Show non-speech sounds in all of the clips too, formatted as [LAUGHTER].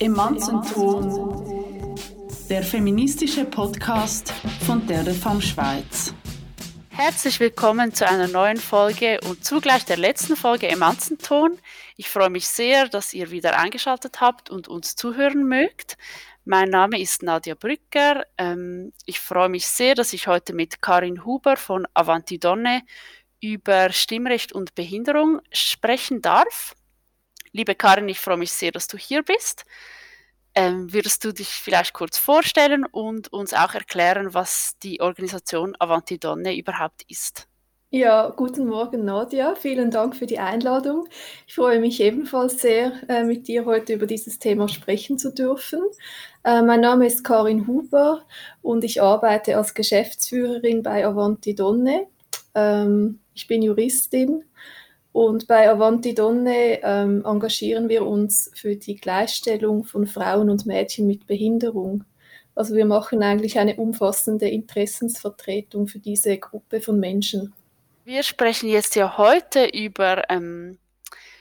Emanzenton, der feministische Podcast von der Femme Schweiz. Herzlich willkommen zu einer neuen Folge und zugleich der letzten Folge Emanzenton. Ich freue mich sehr, dass ihr wieder eingeschaltet habt und uns zuhören mögt. Mein Name ist Nadia Brücker. Ähm, ich freue mich sehr, dass ich heute mit Karin Huber von Avanti Donne über Stimmrecht und Behinderung sprechen darf. Liebe Karin, ich freue mich sehr, dass du hier bist. Ähm, würdest du dich vielleicht kurz vorstellen und uns auch erklären, was die Organisation Avanti Donne überhaupt ist? Ja, guten Morgen, Nadia. Vielen Dank für die Einladung. Ich freue mich ebenfalls sehr, äh, mit dir heute über dieses Thema sprechen zu dürfen. Äh, mein Name ist Karin Huber und ich arbeite als Geschäftsführerin bei Avanti Donne. Ähm, ich bin Juristin und bei Avanti Donne ähm, engagieren wir uns für die Gleichstellung von Frauen und Mädchen mit Behinderung. Also wir machen eigentlich eine umfassende Interessensvertretung für diese Gruppe von Menschen. Wir sprechen jetzt ja heute über ähm,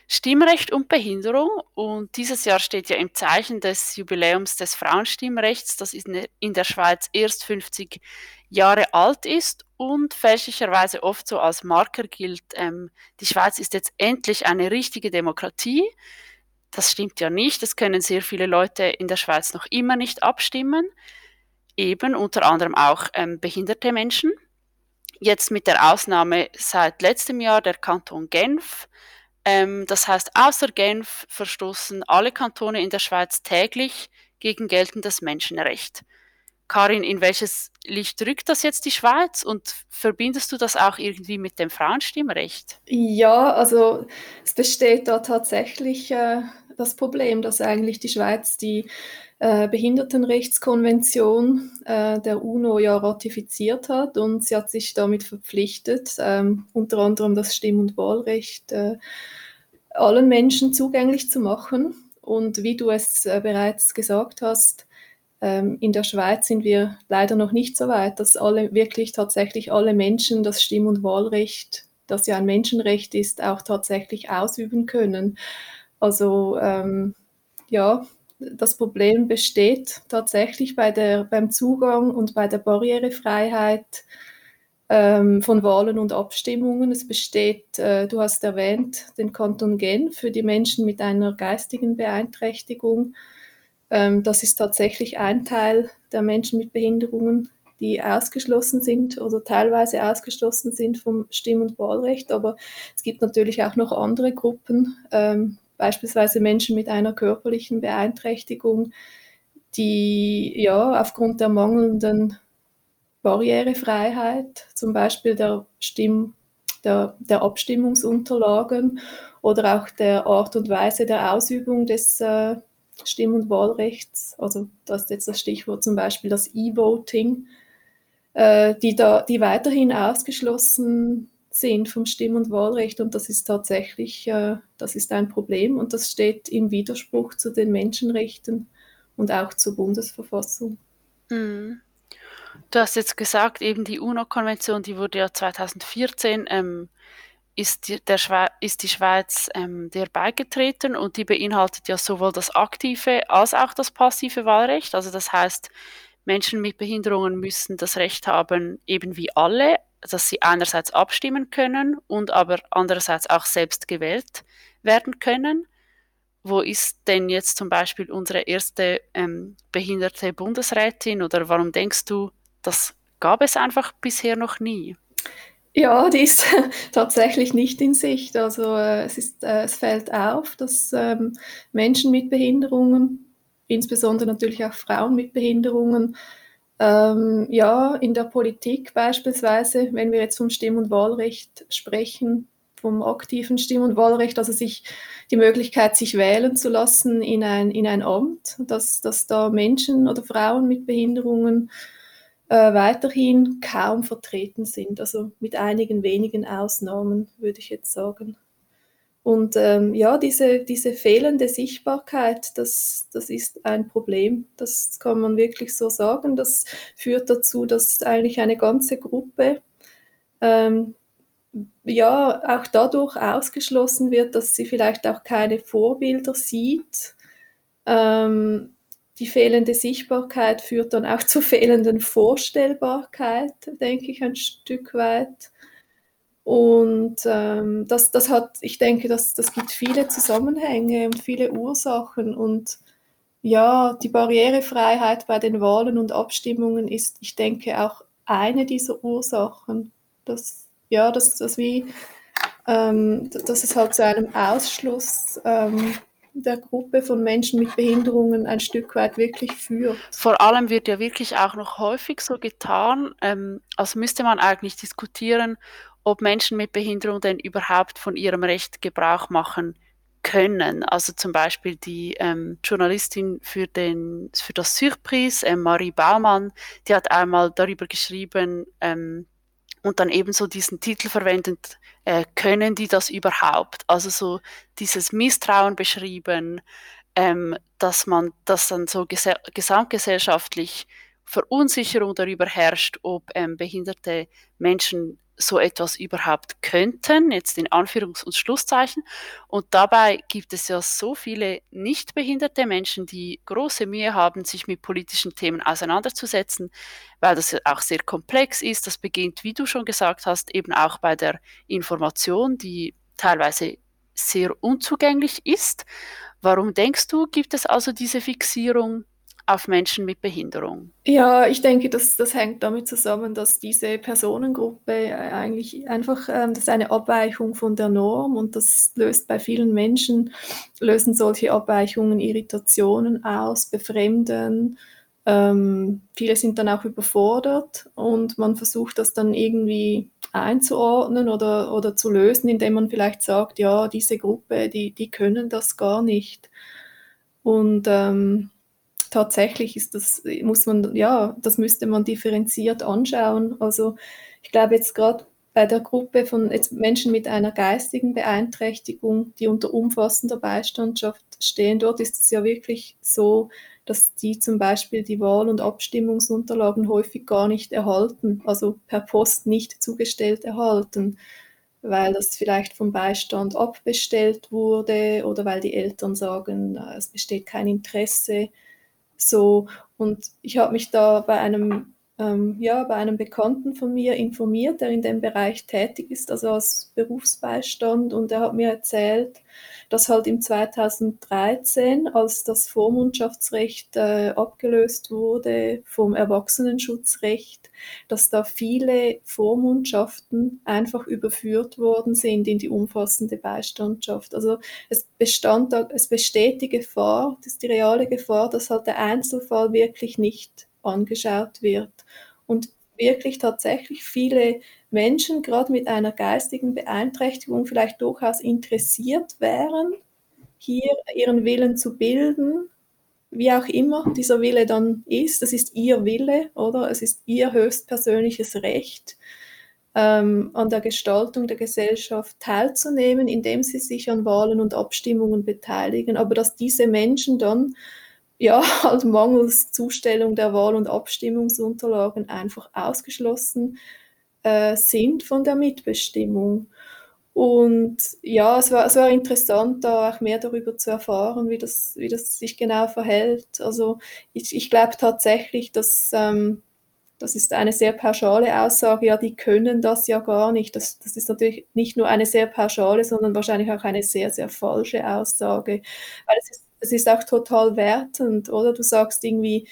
Stimmrecht und Behinderung und dieses Jahr steht ja im Zeichen des Jubiläums des Frauenstimmrechts, das in der Schweiz erst 50 Jahre alt ist und fälschlicherweise oft so als Marker gilt, ähm, die Schweiz ist jetzt endlich eine richtige Demokratie. Das stimmt ja nicht. Es können sehr viele Leute in der Schweiz noch immer nicht abstimmen. Eben unter anderem auch ähm, behinderte Menschen. Jetzt mit der Ausnahme seit letztem Jahr der Kanton Genf. Ähm, das heißt, außer Genf verstoßen alle Kantone in der Schweiz täglich gegen geltendes Menschenrecht. Karin, in welches Licht rückt das jetzt die Schweiz und verbindest du das auch irgendwie mit dem Frauenstimmrecht? Ja, also es besteht da tatsächlich äh, das Problem, dass eigentlich die Schweiz die äh, Behindertenrechtskonvention äh, der UNO ja ratifiziert hat und sie hat sich damit verpflichtet, ähm, unter anderem das Stimm- und Wahlrecht äh, allen Menschen zugänglich zu machen. Und wie du es äh, bereits gesagt hast, in der Schweiz sind wir leider noch nicht so weit, dass alle wirklich tatsächlich alle Menschen das Stimm- und Wahlrecht, das ja ein Menschenrecht ist, auch tatsächlich ausüben können. Also ähm, ja, das Problem besteht tatsächlich bei der, beim Zugang und bei der Barrierefreiheit ähm, von Wahlen und Abstimmungen. Es besteht, äh, du hast erwähnt, den Kanton Genf für die Menschen mit einer geistigen Beeinträchtigung. Ähm, das ist tatsächlich ein Teil der Menschen mit Behinderungen, die ausgeschlossen sind oder teilweise ausgeschlossen sind vom Stimm- und Wahlrecht. Aber es gibt natürlich auch noch andere Gruppen, ähm, beispielsweise Menschen mit einer körperlichen Beeinträchtigung, die ja aufgrund der mangelnden Barrierefreiheit, zum Beispiel der, Stimm, der, der Abstimmungsunterlagen oder auch der Art und Weise der Ausübung des äh, Stimm- und Wahlrechts, also das ist jetzt das Stichwort zum Beispiel das E-Voting, äh, die, da, die weiterhin ausgeschlossen sind vom Stimm- und Wahlrecht und das ist tatsächlich, äh, das ist ein Problem und das steht im Widerspruch zu den Menschenrechten und auch zur Bundesverfassung. Mhm. Du hast jetzt gesagt, eben die UNO-Konvention, die wurde ja 2014 ähm, ist die, ist die Schweiz ähm, der beigetreten und die beinhaltet ja sowohl das aktive als auch das passive Wahlrecht. Also das heißt, Menschen mit Behinderungen müssen das Recht haben, eben wie alle, dass sie einerseits abstimmen können und aber andererseits auch selbst gewählt werden können. Wo ist denn jetzt zum Beispiel unsere erste ähm, behinderte Bundesrätin oder warum denkst du, das gab es einfach bisher noch nie? Ja, die ist [LAUGHS] tatsächlich nicht in Sicht. Also äh, es, ist, äh, es fällt auf, dass ähm, Menschen mit Behinderungen, insbesondere natürlich auch Frauen mit Behinderungen, ähm, ja, in der Politik beispielsweise, wenn wir jetzt vom Stimm- und Wahlrecht sprechen, vom aktiven Stimm- und Wahlrecht, also sich die Möglichkeit, sich wählen zu lassen in ein, in ein Amt, dass, dass da Menschen oder Frauen mit Behinderungen äh, weiterhin kaum vertreten sind, also mit einigen wenigen Ausnahmen, würde ich jetzt sagen. Und ähm, ja, diese, diese fehlende Sichtbarkeit, das, das ist ein Problem. Das kann man wirklich so sagen. Das führt dazu, dass eigentlich eine ganze Gruppe ähm, ja auch dadurch ausgeschlossen wird, dass sie vielleicht auch keine Vorbilder sieht Ähm, die fehlende Sichtbarkeit führt dann auch zur fehlenden Vorstellbarkeit, denke ich, ein Stück weit. Und ähm, das, das hat, ich denke, das, das gibt viele Zusammenhänge und viele Ursachen. Und ja, die Barrierefreiheit bei den Wahlen und Abstimmungen ist, ich denke, auch eine dieser Ursachen. Dass, ja, dass, dass, wie, ähm, dass es halt zu einem Ausschluss ähm, der Gruppe von Menschen mit Behinderungen ein Stück weit wirklich führt. Vor allem wird ja wirklich auch noch häufig so getan, ähm, als müsste man eigentlich diskutieren, ob Menschen mit Behinderung denn überhaupt von ihrem Recht Gebrauch machen können. Also zum Beispiel die ähm, Journalistin für, den, für das Surprise, äh, Marie Baumann, die hat einmal darüber geschrieben, ähm, und dann ebenso diesen Titel verwendet, äh, können die das überhaupt? Also so dieses Misstrauen beschrieben, ähm, dass man, dass dann so ges gesamtgesellschaftlich Verunsicherung darüber herrscht, ob ähm, behinderte Menschen so etwas überhaupt könnten, jetzt in Anführungs- und Schlusszeichen. Und dabei gibt es ja so viele nicht behinderte Menschen, die große Mühe haben, sich mit politischen Themen auseinanderzusetzen, weil das ja auch sehr komplex ist. Das beginnt, wie du schon gesagt hast, eben auch bei der Information, die teilweise sehr unzugänglich ist. Warum denkst du, gibt es also diese Fixierung auf Menschen mit Behinderung? Ja, ich denke, das, das hängt damit zusammen, dass diese Personengruppe äh, eigentlich einfach, ähm, das ist eine Abweichung von der Norm und das löst bei vielen Menschen, lösen solche Abweichungen Irritationen aus, befremden. Ähm, viele sind dann auch überfordert und man versucht das dann irgendwie einzuordnen oder, oder zu lösen, indem man vielleicht sagt, ja, diese Gruppe, die, die können das gar nicht. Und ähm, tatsächlich ist das, muss man, ja, das müsste man differenziert anschauen. Also ich glaube jetzt gerade bei der Gruppe von Menschen mit einer geistigen Beeinträchtigung, die unter umfassender Beistandschaft stehen, dort ist es ja wirklich so, dass die zum Beispiel die Wahl- und Abstimmungsunterlagen häufig gar nicht erhalten, also per Post nicht zugestellt erhalten, weil das vielleicht vom Beistand abbestellt wurde oder weil die Eltern sagen, es besteht kein Interesse so, und ich habe mich da bei einem, ähm, ja, bei einem Bekannten von mir informiert, der in dem Bereich tätig ist, also als Berufsbeistand, und er hat mir erzählt, dass halt im 2013, als das Vormundschaftsrecht äh, abgelöst wurde vom Erwachsenenschutzrecht, dass da viele Vormundschaften einfach überführt worden sind in die umfassende Beistandschaft. Also es bestand es besteht die Gefahr, das ist die reale Gefahr, dass halt der Einzelfall wirklich nicht angeschaut wird und wirklich tatsächlich viele Menschen, gerade mit einer geistigen Beeinträchtigung, vielleicht durchaus interessiert wären, hier ihren Willen zu bilden, wie auch immer dieser Wille dann ist. Das ist ihr Wille, oder? Es ist ihr höchstpersönliches Recht, ähm, an der Gestaltung der Gesellschaft teilzunehmen, indem sie sich an Wahlen und Abstimmungen beteiligen. Aber dass diese Menschen dann ja, [LAUGHS] halt mangels Zustellung der Wahl- und Abstimmungsunterlagen einfach ausgeschlossen äh, sind von der Mitbestimmung. Und ja, es war, es war interessant, da auch mehr darüber zu erfahren, wie das, wie das sich genau verhält. Also ich, ich glaube tatsächlich, dass ähm, das ist eine sehr pauschale Aussage, ja, die können das ja gar nicht. Das, das ist natürlich nicht nur eine sehr pauschale, sondern wahrscheinlich auch eine sehr, sehr falsche Aussage. Weil es ist es ist auch total wertend, oder? Du sagst irgendwie,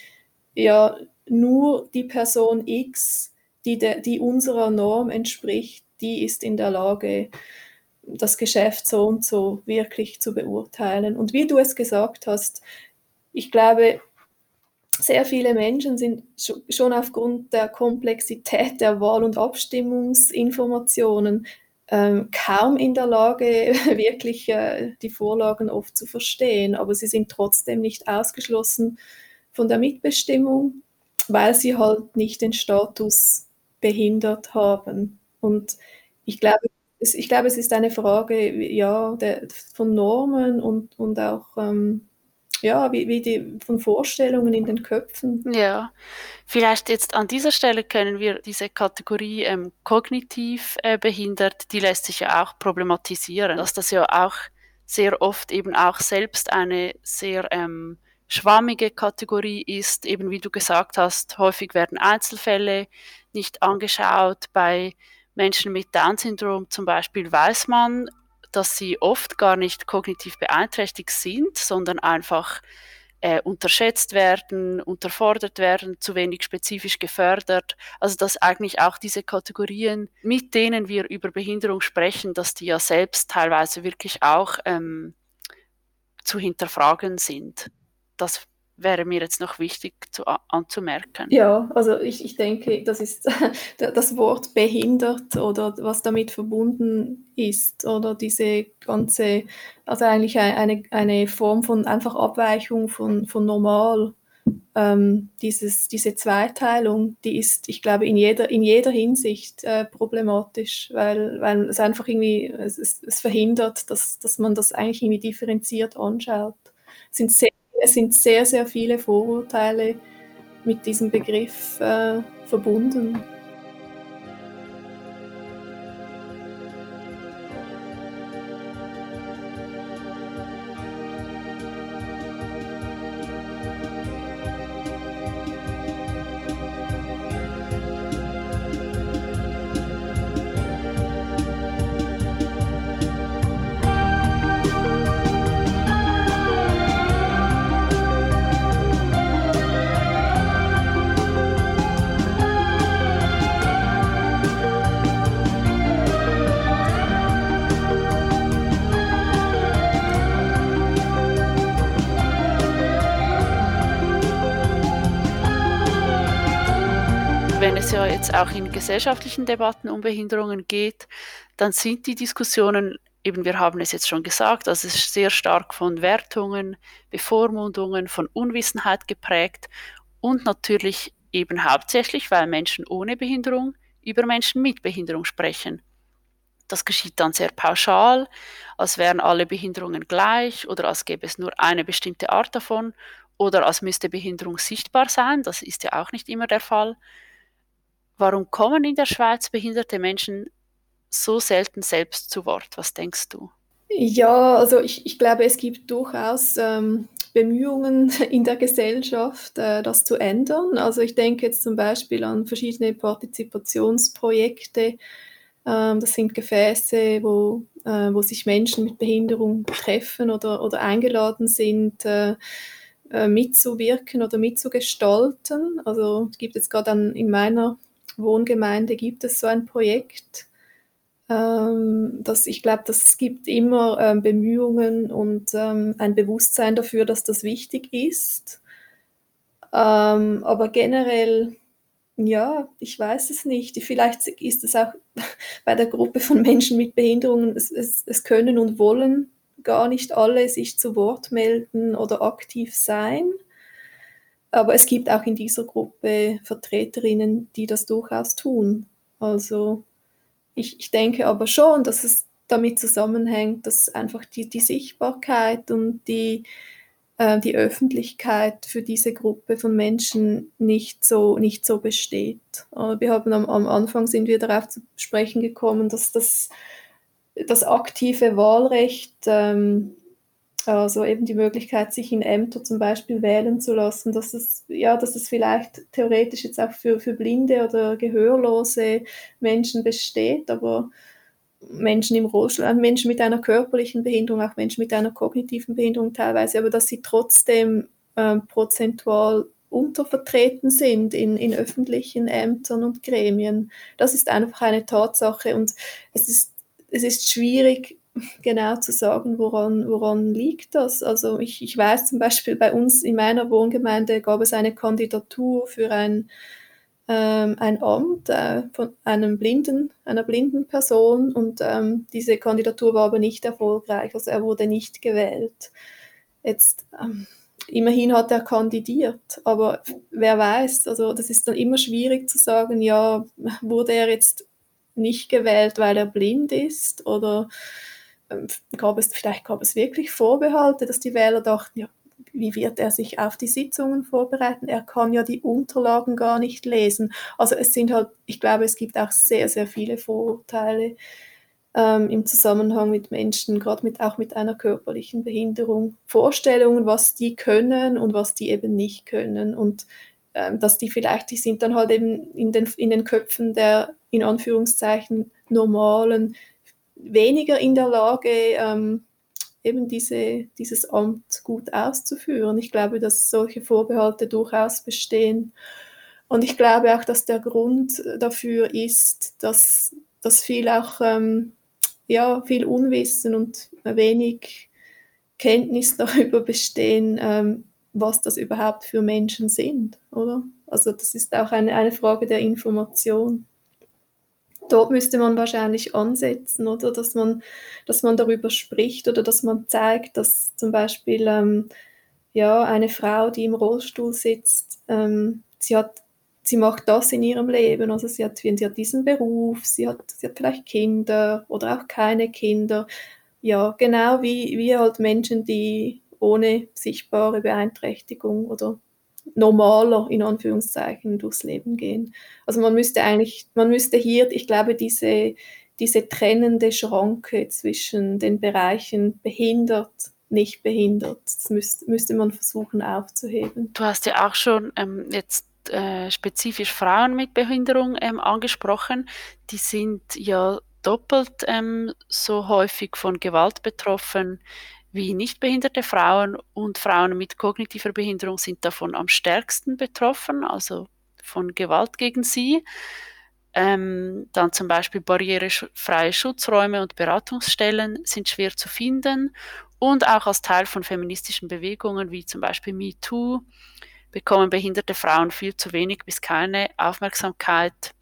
ja, nur die Person X, die, de, die unserer Norm entspricht, die ist in der Lage, das Geschäft so und so wirklich zu beurteilen. Und wie du es gesagt hast, ich glaube, sehr viele Menschen sind schon aufgrund der Komplexität der Wahl- und Abstimmungsinformationen ähm, kaum in der Lage, [LAUGHS] wirklich äh, die Vorlagen oft zu verstehen, aber sie sind trotzdem nicht ausgeschlossen von der Mitbestimmung, weil sie halt nicht den Status behindert haben. Und ich glaube, es, ich glaube, es ist eine Frage ja, der, von Normen und, und auch ähm, ja, wie, wie die von Vorstellungen in den Köpfen. Ja, vielleicht jetzt an dieser Stelle können wir diese Kategorie ähm, kognitiv äh, behindert, die lässt sich ja auch problematisieren, dass das ja auch sehr oft eben auch selbst eine sehr ähm, schwammige Kategorie ist, eben wie du gesagt hast, häufig werden Einzelfälle nicht angeschaut. Bei Menschen mit Down-Syndrom zum Beispiel weiß man, dass sie oft gar nicht kognitiv beeinträchtigt sind, sondern einfach äh, unterschätzt werden, unterfordert werden, zu wenig spezifisch gefördert. Also dass eigentlich auch diese Kategorien, mit denen wir über Behinderung sprechen, dass die ja selbst teilweise wirklich auch ähm, zu hinterfragen sind. Das wäre mir jetzt noch wichtig zu, anzumerken. Ja, also ich, ich denke, das ist [LAUGHS] das Wort behindert oder was damit verbunden ist oder diese ganze, also eigentlich eine, eine Form von einfach Abweichung von, von normal. Ähm, dieses, diese Zweiteilung, die ist, ich glaube, in jeder, in jeder Hinsicht äh, problematisch, weil, weil es einfach irgendwie, es, es verhindert, dass, dass man das eigentlich irgendwie differenziert anschaut. Es sind sehr es sind sehr, sehr viele Vorurteile mit diesem Begriff äh, verbunden. Jetzt auch in gesellschaftlichen Debatten um Behinderungen geht, dann sind die Diskussionen, eben wir haben es jetzt schon gesagt, also es ist sehr stark von Wertungen, Bevormundungen, von Unwissenheit geprägt und natürlich eben hauptsächlich, weil Menschen ohne Behinderung über Menschen mit Behinderung sprechen. Das geschieht dann sehr pauschal, als wären alle Behinderungen gleich oder als gäbe es nur eine bestimmte Art davon oder als müsste Behinderung sichtbar sein. Das ist ja auch nicht immer der Fall. Warum kommen in der Schweiz behinderte Menschen so selten selbst zu Wort? Was denkst du? Ja, also ich, ich glaube, es gibt durchaus ähm, Bemühungen [LAUGHS] in der Gesellschaft, äh, das zu ändern. Also ich denke jetzt zum Beispiel an verschiedene Partizipationsprojekte. Ähm, das sind Gefäße, wo, äh, wo sich Menschen mit Behinderung treffen oder, oder eingeladen sind, äh, äh mitzuwirken oder mitzugestalten. Also es gibt jetzt gerade in meiner Wohngemeinde gibt es so ein Projekt. Ähm, das, ich glaube, das gibt immer ähm, Bemühungen und ähm, ein Bewusstsein dafür, dass das wichtig ist. Ähm, aber generell, ja, ich weiß es nicht. Vielleicht ist es auch [LAUGHS] bei der Gruppe von Menschen mit Behinderungen, es, es, es können und wollen gar nicht alle sich zu Wort melden oder aktiv sein. Aber es gibt auch in dieser Gruppe Vertreterinnen, die das durchaus tun. Also ich, ich denke aber schon, dass es damit zusammenhängt, dass einfach die, die Sichtbarkeit und die, äh, die Öffentlichkeit für diese Gruppe von Menschen nicht so, nicht so besteht. Äh, wir haben am, am Anfang sind wir darauf zu sprechen gekommen, dass das, das aktive Wahlrecht ähm, also eben die Möglichkeit, sich in Ämter zum Beispiel wählen zu lassen, dass es, ja, dass es vielleicht theoretisch jetzt auch für, für blinde oder gehörlose Menschen besteht, aber Menschen im Rollstuhl, äh, Menschen mit einer körperlichen Behinderung, auch Menschen mit einer kognitiven Behinderung teilweise, aber dass sie trotzdem ähm, prozentual untervertreten sind in, in öffentlichen Ämtern und Gremien. Das ist einfach eine Tatsache und es ist, es ist schwierig, genau zu sagen, woran, woran liegt das. Also ich, ich weiß zum Beispiel, bei uns in meiner Wohngemeinde gab es eine Kandidatur für ein, ähm, ein Amt äh, von einem blinden, einer blinden Person und ähm, diese Kandidatur war aber nicht erfolgreich, also er wurde nicht gewählt. Jetzt ähm, immerhin hat er kandidiert, aber wer weiß, also das ist dann immer schwierig zu sagen, ja, wurde er jetzt nicht gewählt, weil er blind ist oder gab es, vielleicht gab es wirklich Vorbehalte, dass die Wähler dachten, ja, wie wird er sich auf die Sitzungen vorbereiten? Er kann ja die Unterlagen gar nicht lesen. Also es sind halt, ich glaube, es gibt auch sehr, sehr viele Vorurteile ähm, im Zusammenhang mit Menschen, gerade mit, auch mit einer körperlichen Behinderung, Vorstellungen, was die können und was die eben nicht können. Und ähm, dass die vielleicht, die sind dann halt eben in den, in den Köpfen der in Anführungszeichen normalen weniger in der Lage, ähm, eben diese, dieses Amt gut auszuführen. Ich glaube, dass solche Vorbehalte durchaus bestehen. Und ich glaube auch, dass der Grund dafür ist, dass, dass viel auch ähm, ja, viel Unwissen und wenig Kenntnis [LAUGHS] darüber bestehen, ähm, was das überhaupt für Menschen sind, oder? Also das ist auch eine, eine Frage der Information. Dort müsste man wahrscheinlich ansetzen, oder dass man, dass man darüber spricht oder dass man zeigt, dass zum Beispiel ähm, ja, eine Frau, die im Rollstuhl sitzt, ähm, sie hat sie macht das in ihrem Leben. Also sie hat, sie hat diesen Beruf, sie hat, sie hat vielleicht Kinder oder auch keine Kinder. Ja, genau wie, wie halt Menschen, die ohne sichtbare Beeinträchtigung oder normaler in Anführungszeichen durchs Leben gehen. Also man müsste eigentlich, man müsste hier, ich glaube, diese, diese trennende Schranke zwischen den Bereichen behindert, nicht behindert, das müsste, müsste man versuchen aufzuheben. Du hast ja auch schon ähm, jetzt äh, spezifisch Frauen mit Behinderung ähm, angesprochen. Die sind ja doppelt ähm, so häufig von Gewalt betroffen wie nichtbehinderte Frauen und Frauen mit kognitiver Behinderung sind davon am stärksten betroffen, also von Gewalt gegen sie. Ähm, dann zum Beispiel barrierefreie Schutzräume und Beratungsstellen sind schwer zu finden und auch als Teil von feministischen Bewegungen wie zum Beispiel MeToo bekommen behinderte Frauen viel zu wenig bis keine Aufmerksamkeit.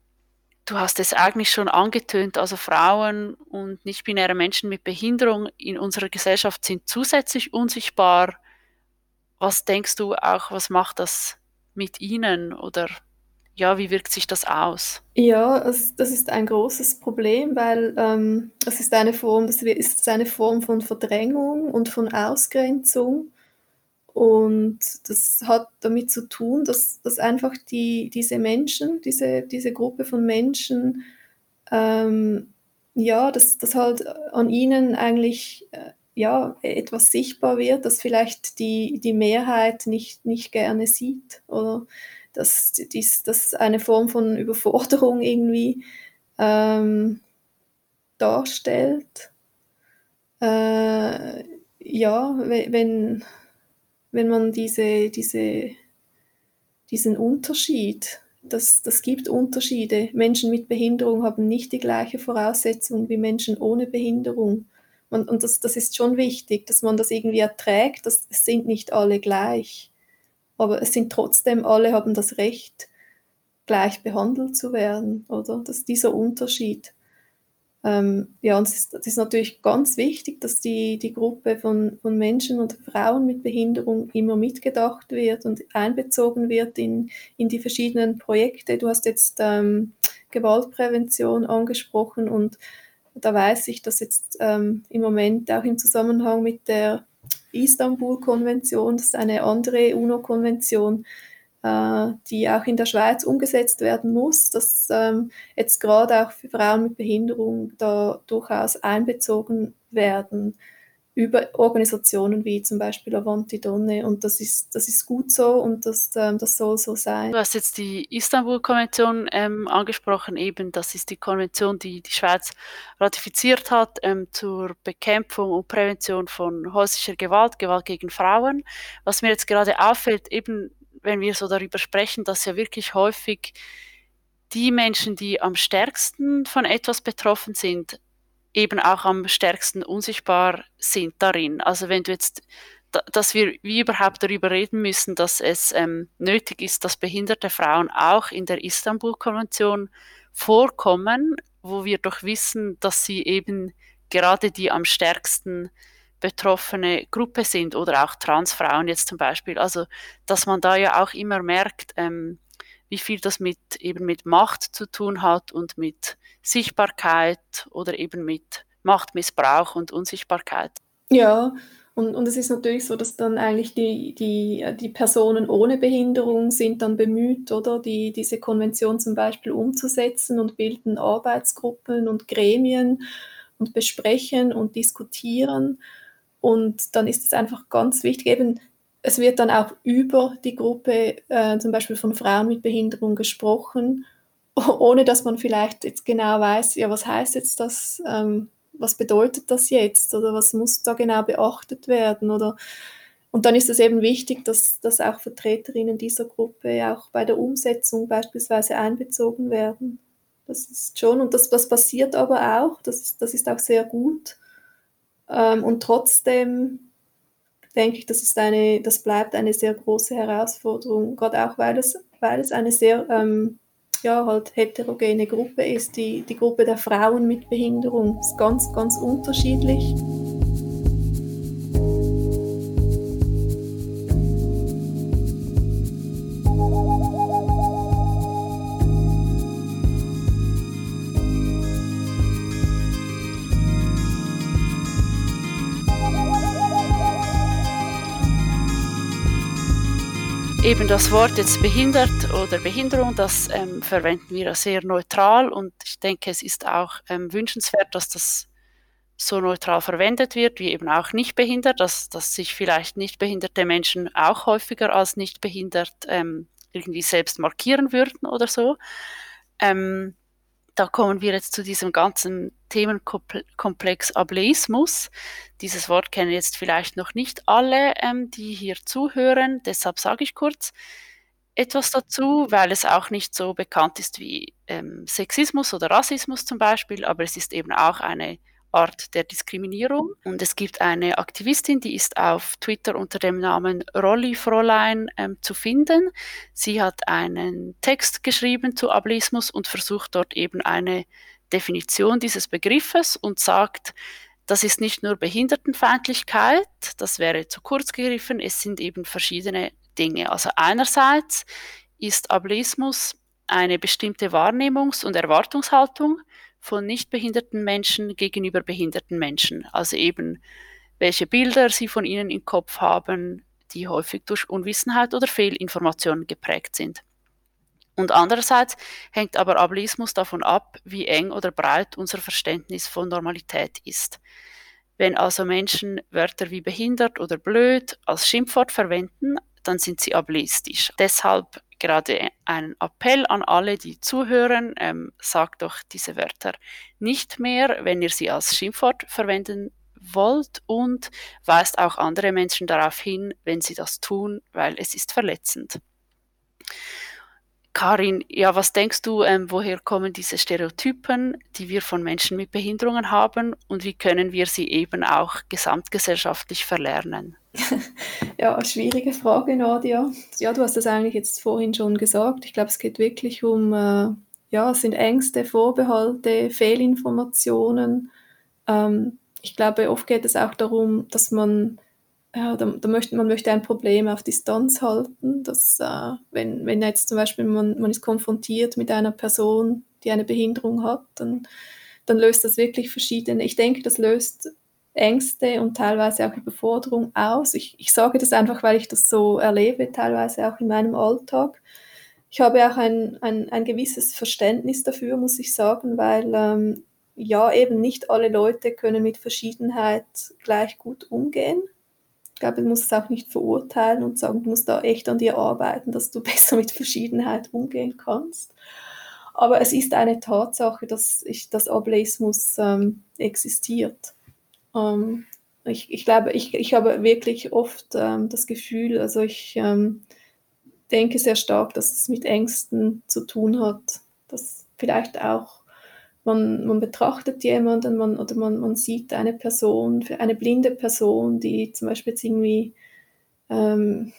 Du hast es eigentlich schon angetönt, also Frauen und nicht-binäre Menschen mit Behinderung in unserer Gesellschaft sind zusätzlich unsichtbar. Was denkst du auch, was macht das mit ihnen oder ja, wie wirkt sich das aus? Ja, das, das ist ein großes Problem, weil ähm, das ist eine Form, das ist eine Form von Verdrängung und von Ausgrenzung. Und das hat damit zu tun, dass, dass einfach die, diese Menschen, diese, diese Gruppe von Menschen, ähm, ja, dass, dass halt an ihnen eigentlich äh, ja, etwas sichtbar wird, das vielleicht die, die Mehrheit nicht, nicht gerne sieht. Oder dass, dies, dass eine Form von Überforderung irgendwie ähm, darstellt. Äh, ja, wenn, wenn man diese, diese, diesen Unterschied, das, das gibt Unterschiede. Menschen mit Behinderung haben nicht die gleiche Voraussetzung wie Menschen ohne Behinderung. Und, und das, das ist schon wichtig, dass man das irgendwie erträgt. Das, sind nicht alle gleich. Aber es sind trotzdem, alle haben das Recht, gleich behandelt zu werden, oder? Das ist dieser Unterschied. Ähm, ja, und es ist, es ist, natürlich ganz wichtig, dass die, die Gruppe von, von Menschen und Frauen mit Behinderung immer mitgedacht wird und einbezogen wird in, in die verschiedenen Projekte. Du hast jetzt ähm, Gewaltprävention angesprochen und da weiß ich, dass jetzt ähm, im Moment auch im Zusammenhang mit der Istanbul-Konvention, das ist eine andere UNO-Konvention, die auch in der Schweiz umgesetzt werden muss, dass ähm, jetzt gerade auch für Frauen mit Behinderung da durchaus einbezogen werden über Organisationen wie zum Beispiel Avanti Donne und das ist, das ist gut so und das, ähm, das soll so sein. Du hast jetzt die Istanbul-Konvention ähm, angesprochen, eben das ist die Konvention, die die Schweiz ratifiziert hat ähm, zur Bekämpfung und Prävention von häuslicher Gewalt, Gewalt gegen Frauen. Was mir jetzt gerade auffällt, eben wenn wir so darüber sprechen, dass ja wirklich häufig die Menschen, die am stärksten von etwas betroffen sind, eben auch am stärksten unsichtbar sind darin. Also wenn du jetzt, dass wir wie überhaupt darüber reden müssen, dass es ähm, nötig ist, dass behinderte Frauen auch in der Istanbul-Konvention vorkommen, wo wir doch wissen, dass sie eben gerade die am stärksten betroffene Gruppe sind oder auch Transfrauen jetzt zum Beispiel. Also dass man da ja auch immer merkt, ähm, wie viel das mit eben mit Macht zu tun hat und mit Sichtbarkeit oder eben mit Machtmissbrauch und Unsichtbarkeit. Ja, und, und es ist natürlich so, dass dann eigentlich die, die, die Personen ohne Behinderung sind dann bemüht, oder die, diese Konvention zum Beispiel umzusetzen und bilden Arbeitsgruppen und Gremien und besprechen und diskutieren. Und dann ist es einfach ganz wichtig, eben, es wird dann auch über die Gruppe äh, zum Beispiel von Frauen mit Behinderung gesprochen, [LAUGHS] ohne dass man vielleicht jetzt genau weiß, ja, was heißt jetzt das, ähm, was bedeutet das jetzt oder was muss da genau beachtet werden oder und dann ist es eben wichtig, dass, dass auch Vertreterinnen dieser Gruppe auch bei der Umsetzung beispielsweise einbezogen werden. Das ist schon, und das, das passiert aber auch, das, das ist auch sehr gut. Ähm, und trotzdem denke ich, das, ist eine, das bleibt eine sehr große Herausforderung, gerade auch, weil es, weil es eine sehr ähm, ja, halt heterogene Gruppe ist. Die, die Gruppe der Frauen mit Behinderung ist ganz, ganz unterschiedlich. Eben das Wort jetzt behindert oder Behinderung, das ähm, verwenden wir sehr neutral und ich denke, es ist auch ähm, wünschenswert, dass das so neutral verwendet wird, wie eben auch nicht behindert, dass, dass sich vielleicht nicht behinderte Menschen auch häufiger als nicht behindert ähm, irgendwie selbst markieren würden oder so. Ähm, da kommen wir jetzt zu diesem ganzen Themenkomplex Ableismus. Dieses Wort kennen jetzt vielleicht noch nicht alle, ähm, die hier zuhören. Deshalb sage ich kurz etwas dazu, weil es auch nicht so bekannt ist wie ähm, Sexismus oder Rassismus zum Beispiel, aber es ist eben auch eine Art der Diskriminierung. Und es gibt eine Aktivistin, die ist auf Twitter unter dem Namen Rolli Fräulein ähm, zu finden. Sie hat einen Text geschrieben zu Ableismus und versucht dort eben eine Definition dieses Begriffes und sagt, das ist nicht nur Behindertenfeindlichkeit, das wäre zu kurz gegriffen, es sind eben verschiedene Dinge. Also einerseits ist Ableismus eine bestimmte Wahrnehmungs- und Erwartungshaltung, von nicht behinderten Menschen gegenüber behinderten Menschen. Also eben, welche Bilder sie von ihnen im Kopf haben, die häufig durch Unwissenheit oder Fehlinformationen geprägt sind. Und andererseits hängt aber Ableismus davon ab, wie eng oder breit unser Verständnis von Normalität ist. Wenn also Menschen Wörter wie behindert oder blöd als Schimpfwort verwenden, dann sind sie ableistisch. Deshalb gerade einen Appell an alle, die zuhören, ähm, sagt doch diese Wörter nicht mehr, wenn ihr sie als Schimpfwort verwenden wollt und weist auch andere Menschen darauf hin, wenn sie das tun, weil es ist verletzend. Karin, ja, was denkst du, ähm, woher kommen diese Stereotypen, die wir von Menschen mit Behinderungen haben und wie können wir sie eben auch gesamtgesellschaftlich verlernen? [LAUGHS] ja, schwierige Frage, Nadia. Ja, du hast das eigentlich jetzt vorhin schon gesagt. Ich glaube, es geht wirklich um, äh, ja, es sind Ängste, Vorbehalte, Fehlinformationen. Ähm, ich glaube, oft geht es auch darum, dass man ja, da, da möchte, man möchte ein Problem auf Distanz halten, dass äh, wenn, wenn jetzt zum Beispiel man, man ist konfrontiert mit einer Person, die eine Behinderung hat, dann, dann löst das wirklich verschiedene, ich denke, das löst Ängste und teilweise auch Überforderung aus. Ich, ich sage das einfach, weil ich das so erlebe, teilweise auch in meinem Alltag. Ich habe auch ein, ein, ein gewisses Verständnis dafür, muss ich sagen, weil ähm, ja, eben nicht alle Leute können mit Verschiedenheit gleich gut umgehen glaube, du musst es auch nicht verurteilen und sagen, du musst da echt an dir arbeiten, dass du [LAUGHS] besser mit Verschiedenheit umgehen kannst. Aber es ist eine Tatsache, dass, ich, dass Ableismus ähm, existiert. Ähm, ich, ich, glaube, ich, ich habe wirklich oft ähm, das Gefühl, also ich ähm, denke sehr stark, dass es mit Ängsten zu tun hat, dass vielleicht auch man, man betrachtet jemanden man, oder man, man sieht eine Person, eine blinde Person, die zum Beispiel jetzt irgendwie ähm,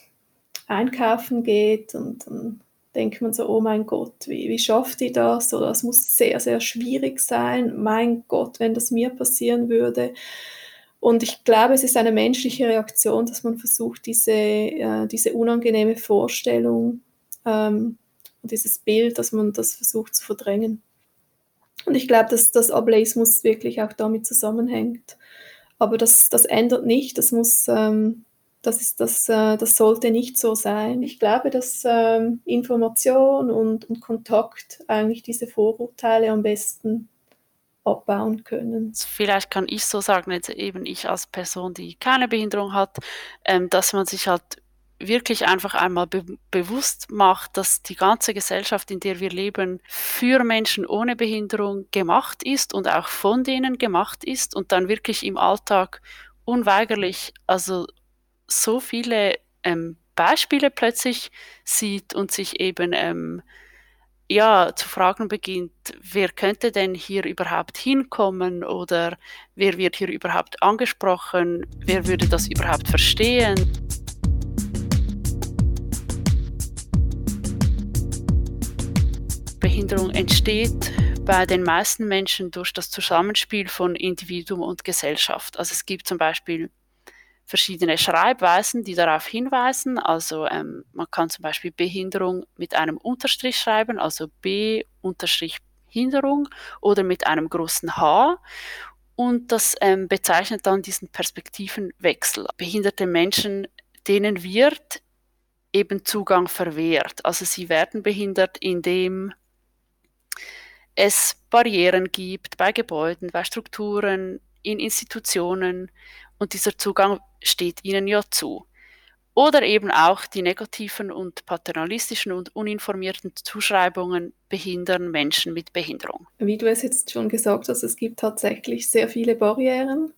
einkaufen geht und dann denkt man so, oh mein Gott, wie, wie schafft die das? Oder es muss sehr, sehr schwierig sein. Mein Gott, wenn das mir passieren würde. Und ich glaube, es ist eine menschliche Reaktion, dass man versucht, diese, äh, diese unangenehme Vorstellung ähm, dieses Bild, dass man das versucht zu verdrängen. Und ich glaube, dass das Ableismus wirklich auch damit zusammenhängt. Aber das, das ändert nicht, das muss, ähm, das, ist, das, äh, das sollte nicht so sein. Ich glaube, dass ähm, Information und, und Kontakt eigentlich diese Vorurteile am besten abbauen können. Vielleicht kann ich so sagen, jetzt eben ich als Person, die keine Behinderung hat, ähm, dass man sich halt wirklich einfach einmal be bewusst macht, dass die ganze Gesellschaft, in der wir leben, für Menschen ohne Behinderung gemacht ist und auch von denen gemacht ist und dann wirklich im Alltag unweigerlich, also so viele ähm, Beispiele plötzlich sieht und sich eben ähm, ja, zu fragen beginnt, wer könnte denn hier überhaupt hinkommen oder wer wird hier überhaupt angesprochen, wer würde das überhaupt verstehen. Behinderung entsteht bei den meisten Menschen durch das Zusammenspiel von Individuum und Gesellschaft. Also es gibt zum Beispiel verschiedene Schreibweisen, die darauf hinweisen. Also ähm, man kann zum Beispiel Behinderung mit einem Unterstrich schreiben, also B Unterstrich Hinderung oder mit einem großen H. Und das ähm, bezeichnet dann diesen Perspektivenwechsel. Behinderte Menschen, denen wird eben Zugang verwehrt. Also sie werden behindert, indem es Barrieren gibt bei Gebäuden, bei Strukturen, in Institutionen und dieser Zugang steht ihnen ja zu. Oder eben auch die negativen und paternalistischen und uninformierten Zuschreibungen behindern Menschen mit Behinderung. Wie du es jetzt schon gesagt hast, es gibt tatsächlich sehr viele Barrieren.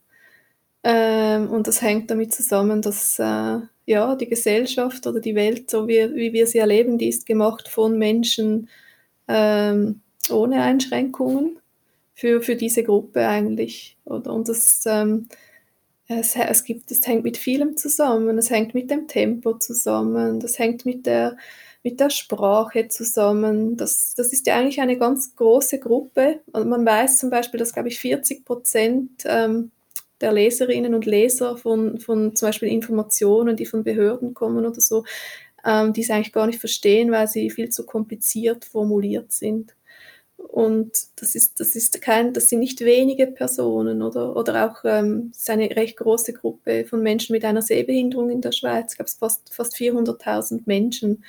Ähm, und das hängt damit zusammen, dass äh, ja, die Gesellschaft oder die Welt, so wie, wie wir sie erleben, die ist gemacht von Menschen ähm, ohne Einschränkungen für, für diese Gruppe eigentlich. Oder, und das ähm, es, es, gibt, es hängt mit vielem zusammen. Es hängt mit dem Tempo zusammen. Das hängt mit der, mit der Sprache zusammen. Das, das ist ja eigentlich eine ganz große Gruppe. Und man weiß zum Beispiel, dass, glaube ich, 40 Prozent ähm, der Leserinnen und Leser von, von zum Beispiel Informationen, die von Behörden kommen oder so, ähm, die es eigentlich gar nicht verstehen, weil sie viel zu kompliziert formuliert sind. Und das ist, das ist kein, das sind nicht wenige Personen oder, oder auch ähm, eine recht große Gruppe von Menschen mit einer Sehbehinderung in der Schweiz. Glaube, es fast, fast 400.000 Menschen.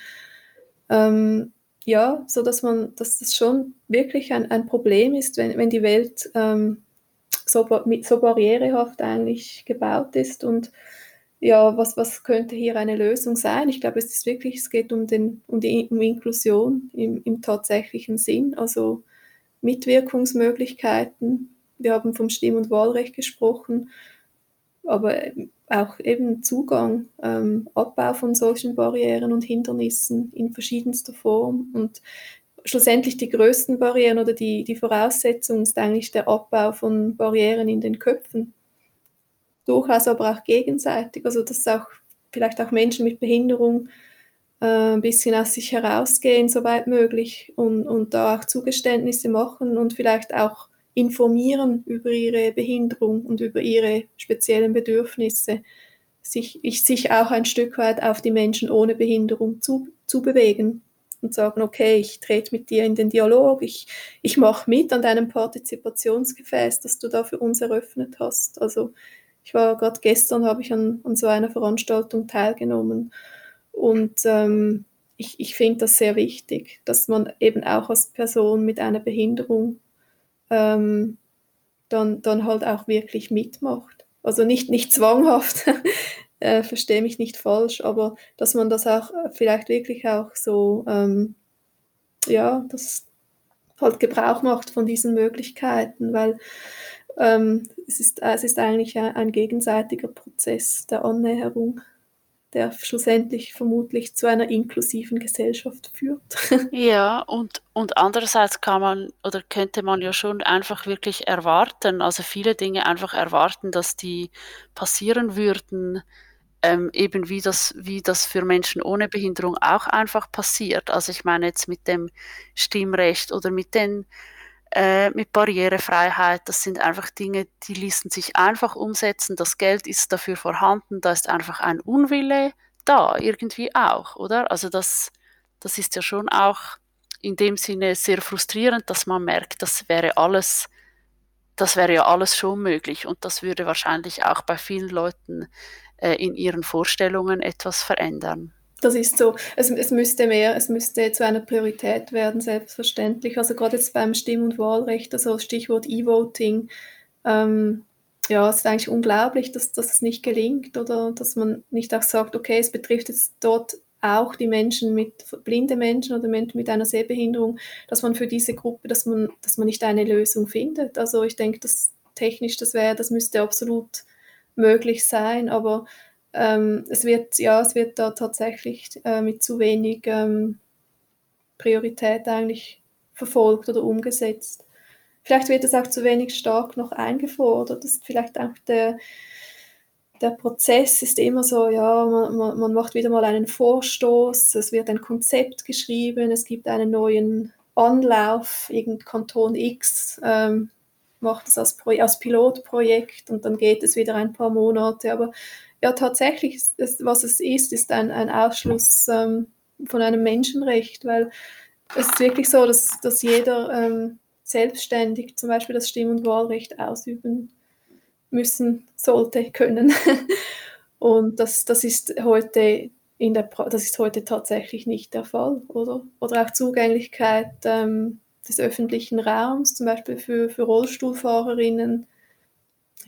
Ähm, ja, so dass man, dass das schon wirklich ein, ein Problem ist, wenn, wenn die Welt ähm, so, so barrierehaft eigentlich gebaut ist und ja, was, was könnte hier eine Lösung sein? Ich glaube, es ist wirklich, es geht um, den, um die um Inklusion im, im tatsächlichen Sinn, also Mitwirkungsmöglichkeiten. Wir haben vom Stimm- und Wahlrecht gesprochen, aber auch eben Zugang, ähm, Abbau von solchen Barrieren und Hindernissen in verschiedenster Form. Und schlussendlich die größten Barrieren oder die, die Voraussetzung ist eigentlich der Abbau von Barrieren in den Köpfen durchaus aber auch gegenseitig. Also dass auch vielleicht auch Menschen mit Behinderung ein bisschen aus sich herausgehen, soweit möglich, und, und da auch Zugeständnisse machen und vielleicht auch informieren über ihre Behinderung und über ihre speziellen Bedürfnisse, sich, sich auch ein Stück weit auf die Menschen ohne Behinderung zu, zu bewegen und sagen, okay, ich trete mit dir in den Dialog, ich, ich mache mit an deinem Partizipationsgefäß, das du da für uns eröffnet hast. Also ich war gerade gestern, habe ich an, an so einer Veranstaltung teilgenommen und ähm, ich, ich finde das sehr wichtig, dass man eben auch als Person mit einer Behinderung ähm, dann, dann halt auch wirklich mitmacht. Also nicht, nicht zwanghaft, [LAUGHS] äh, verstehe mich nicht falsch, aber dass man das auch vielleicht wirklich auch so, ähm, ja, das halt Gebrauch macht von diesen Möglichkeiten, weil ähm, es, ist, es ist eigentlich ein, ein gegenseitiger Prozess der Annäherung der schlussendlich vermutlich zu einer inklusiven Gesellschaft führt. [LAUGHS] Ja, und, und andererseits kann man oder könnte man ja schon einfach wirklich erwarten, also viele Dinge einfach erwarten, dass die passieren würden, ähm, eben wie das, wie das für Menschen ohne Behinderung auch einfach passiert. Also ich meine jetzt mit dem Stimmrecht oder mit den äh, mit Barrierefreiheit. Das sind einfach Dinge, die ließen sich einfach umsetzen. Das Geld ist dafür vorhanden. Da ist einfach ein Unwille da, irgendwie auch, oder? Also das, das ist ja schon auch in dem Sinne sehr frustrierend, dass man merkt, das wäre alles, das wäre ja alles schon möglich und das würde wahrscheinlich auch bei vielen Leuten äh, in ihren Vorstellungen etwas verändern. Das ist so. Es, es müsste mehr, es müsste zu einer Priorität werden, selbstverständlich. Also gerade jetzt beim Stimm- und Wahlrecht, also Stichwort E-Voting, ähm, ja, es ist eigentlich unglaublich, dass, dass es nicht gelingt oder dass man nicht auch sagt, okay, es betrifft jetzt dort auch die Menschen mit blinde Menschen oder Menschen mit einer Sehbehinderung, dass man für diese Gruppe, dass man, dass man nicht eine Lösung findet. Also ich denke, dass technisch das wäre, das müsste absolut möglich sein, aber ähm, es wird, ja, es wird da tatsächlich äh, mit zu wenig ähm, Priorität eigentlich verfolgt oder umgesetzt. Vielleicht wird es auch zu wenig stark noch eingefordert. Das ist vielleicht auch der, der Prozess ist immer so, ja, man, man, macht wieder mal einen Vorstoß, es wird ein Konzept geschrieben, es gibt einen neuen Anlauf, irgendein Kanton X ähm, macht es als, als Pilotprojekt und dann geht es wieder ein paar Monate. Aber ja, tatsächlich, ist, was es ist, ist ein, ein Ausschluss ähm, von einem Menschenrecht, weil es ist wirklich so, dass, dass jeder ähm, selbstständig zum Beispiel das Stimm- und Wahlrecht ausüben müssen sollte, [LAUGHS] können. und das, das ist heute in der das ist heute tatsächlich nicht der Fall, oder? Oder auch Zugänglichkeit ähm, des öffentlichen Raums, zum Beispiel für, für Rollstuhlfahrerinnen.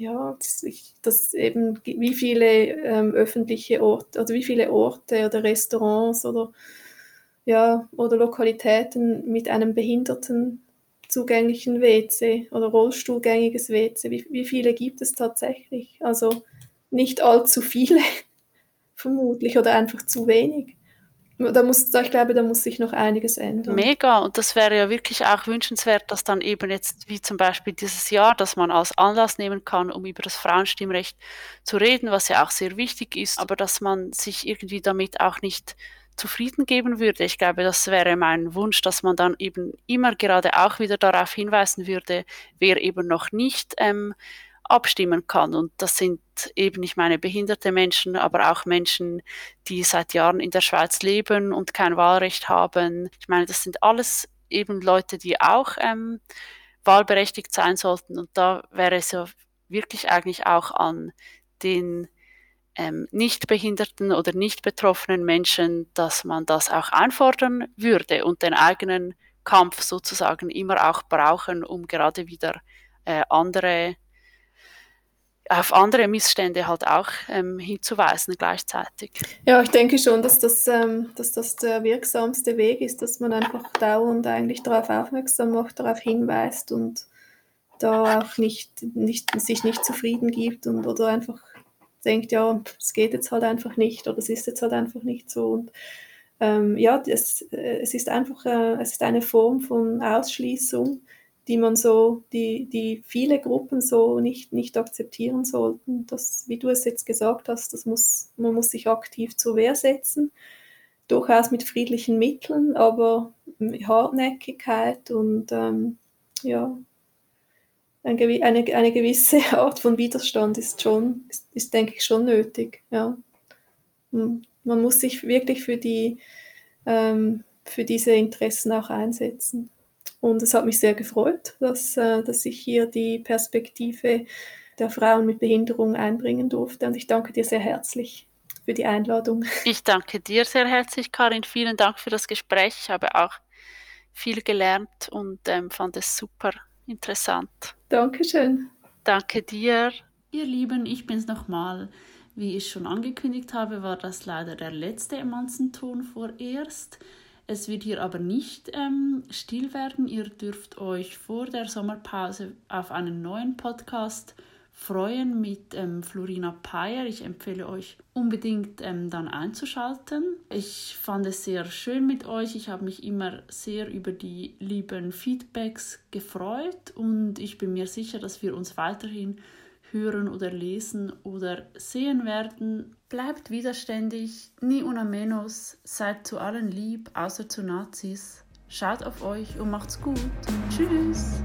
Ja, das, das eben, wie viele ähm, öffentliche Orte oder wie viele Orte oder Restaurants oder, ja, oder Lokalitäten mit einem behinderten zugänglichen WC oder rollstuhlgängiges WC, wie, wie viele gibt es tatsächlich? Also nicht allzu viele, [LAUGHS] vermutlich, oder einfach zu wenig. Da muss, ich glaube, da muss sich noch einiges ändern. Mega, und das wäre ja wirklich auch wünschenswert, dass dann eben jetzt, wie zum Beispiel dieses Jahr, dass man als Anlass nehmen kann, um über das Frauenstimmrecht zu reden, was ja auch sehr wichtig ist, aber dass man sich irgendwie damit auch nicht zufrieden geben würde. Ich glaube, das wäre mein Wunsch, dass man dann eben immer gerade auch wieder darauf hinweisen würde, wer eben noch nicht ähm, abstimmen kann. Und das sind eben, ich meine, behinderte Menschen, aber auch Menschen, die seit Jahren in der Schweiz leben und kein Wahlrecht haben. Ich meine, das sind alles eben Leute, die auch ähm, wahlberechtigt sein sollten. Und da wäre es ja wirklich eigentlich auch an den ähm, nicht behinderten oder nicht betroffenen Menschen, dass man das auch einfordern würde und den eigenen Kampf sozusagen immer auch brauchen, um gerade wieder äh, andere auf andere Missstände halt auch ähm, hinzuweisen gleichzeitig. Ja, ich denke schon, dass das, ähm, dass das der wirksamste Weg ist, dass man einfach dauernd eigentlich darauf aufmerksam macht, darauf hinweist und da auch nicht, nicht, sich nicht zufrieden gibt und oder einfach denkt, ja, es geht jetzt halt einfach nicht oder es ist jetzt halt einfach nicht so. Und ähm, ja, es, äh, es ist einfach äh, es ist eine Form von Ausschließung, die man so, die, die viele Gruppen so nicht, nicht akzeptieren sollten. Das, wie du es jetzt gesagt hast, das muss, man muss sich aktiv zur Wehr setzen, durchaus mit friedlichen Mitteln, aber Hartnäckigkeit und ähm, ja, eine, eine gewisse [LAUGHS] Art von Widerstand ist schon, ist, ist denke ich, schon nötig. Ja. Man muss sich wirklich für, die, ähm, für diese Interessen auch einsetzen. Und es hat mich sehr gefreut, dass, äh, dass ich hier die Perspektive der Frauen mit Behinderung einbringen durfte. Und ich danke dir sehr herzlich für die Einladung. Ich danke dir sehr herzlich, Karin. Vielen Dank für das Gespräch. Ich habe auch viel gelernt und ähm, fand es super interessant. Dankeschön. Danke dir. Ihr Lieben, ich bin's nochmal. Wie ich schon angekündigt habe, war das leider der letzte Emanzenton vorerst. Es wird hier aber nicht ähm, still werden. Ihr dürft euch vor der Sommerpause auf einen neuen Podcast freuen mit ähm, Florina Peyer. Ich empfehle euch unbedingt ähm, dann einzuschalten. Ich fand es sehr schön mit euch. Ich habe mich immer sehr über die lieben Feedbacks gefreut und ich bin mir sicher, dass wir uns weiterhin hören oder lesen oder sehen werden. Bleibt widerständig, nie una menos, seid zu allen lieb, außer zu Nazis. Schaut auf euch und macht's gut. Tschüss!